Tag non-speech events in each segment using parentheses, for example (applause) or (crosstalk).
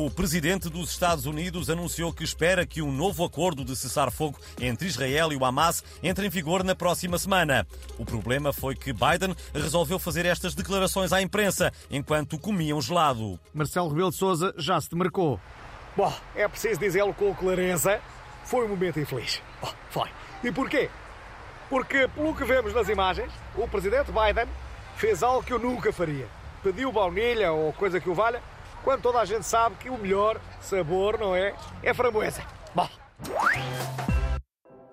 O presidente dos Estados Unidos anunciou que espera que um novo acordo de cessar-fogo entre Israel e o Hamas entre em vigor na próxima semana. O problema foi que Biden resolveu fazer estas declarações à imprensa enquanto comiam gelado. Marcelo Rebelo de Sousa já se demarcou. Bom, é preciso dizê-lo com clareza. Foi um momento infeliz. Oh, foi. E porquê? Porque, pelo que vemos nas imagens, o presidente Biden fez algo que eu nunca faria. Pediu baunilha ou coisa que o valha quando toda a gente sabe que o melhor sabor, não é? É framboesa. Bom.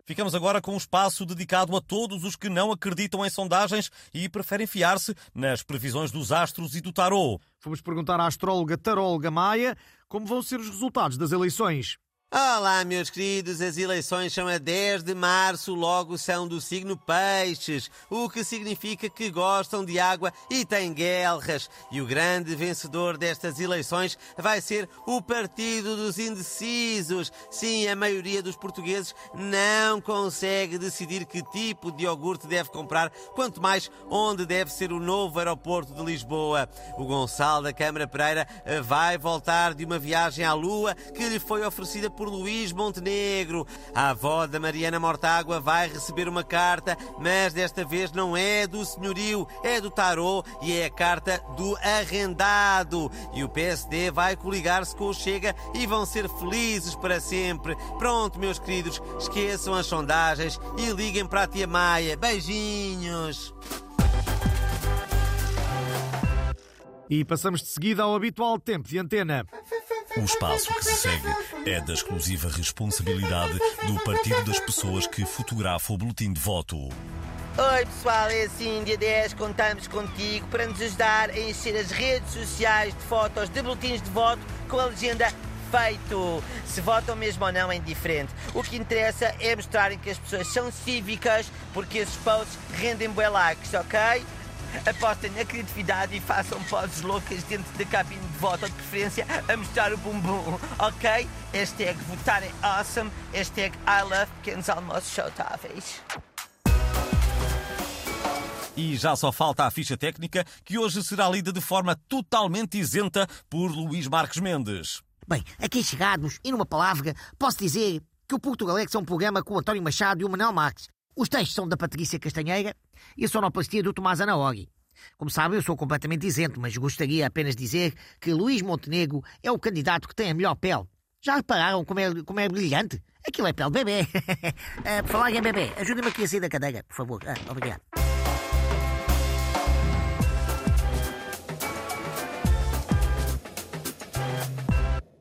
Ficamos agora com um espaço dedicado a todos os que não acreditam em sondagens e preferem fiar-se nas previsões dos astros e do tarô. Fomos perguntar à astróloga taróloga Maia como vão ser os resultados das eleições. Olá, meus queridos, as eleições são a 10 de março, logo são do signo Peixes, o que significa que gostam de água e têm guerras. E o grande vencedor destas eleições vai ser o Partido dos Indecisos. Sim, a maioria dos portugueses não consegue decidir que tipo de iogurte deve comprar, quanto mais onde deve ser o novo aeroporto de Lisboa. O Gonçalo da Câmara Pereira vai voltar de uma viagem à Lua que lhe foi oferecida por Luís Montenegro. A avó da Mariana Mortágua vai receber uma carta, mas desta vez não é do senhorio, é do tarô e é a carta do arrendado. E o PSD vai coligar-se com o Chega e vão ser felizes para sempre. Pronto, meus queridos, esqueçam as sondagens e liguem para a tia Maia. Beijinhos! E passamos de seguida ao habitual tempo de antena. O espaço que se segue é da exclusiva responsabilidade do Partido das Pessoas que fotografa o boletim de voto. Oi pessoal, é assim, dia 10 contamos contigo para nos ajudar a encher as redes sociais de fotos de boletins de voto com a legenda feito. Se votam mesmo ou não é indiferente. O que interessa é mostrarem que as pessoas são cívicas porque esses posts rendem bué likes, ok? Apostem na criatividade e façam poses loucas dentro da cabine de voto, de preferência a mostrar o bumbum, ok? Hashtag votar é awesome, hashtag I love pequenos almoços saudáveis. E já só falta a ficha técnica, que hoje será lida de forma totalmente isenta por Luís Marques Mendes. Bem, aqui chegados, e numa palavra, posso dizer que o Portugalex é um programa com o António Machado e o Manuel Marques. Os textos são da Patrícia Castanheira e a sonoplastia do Tomás Anaori. Como sabem, eu sou completamente isento, mas gostaria apenas de dizer que Luís Montenegro é o candidato que tem a melhor pele. Já repararam como é, como é brilhante? Aquilo é pele de bebê. uh, (laughs) por falar em bebê, ajuda-me aqui a sair da cadeira, por favor. Uh, obrigado.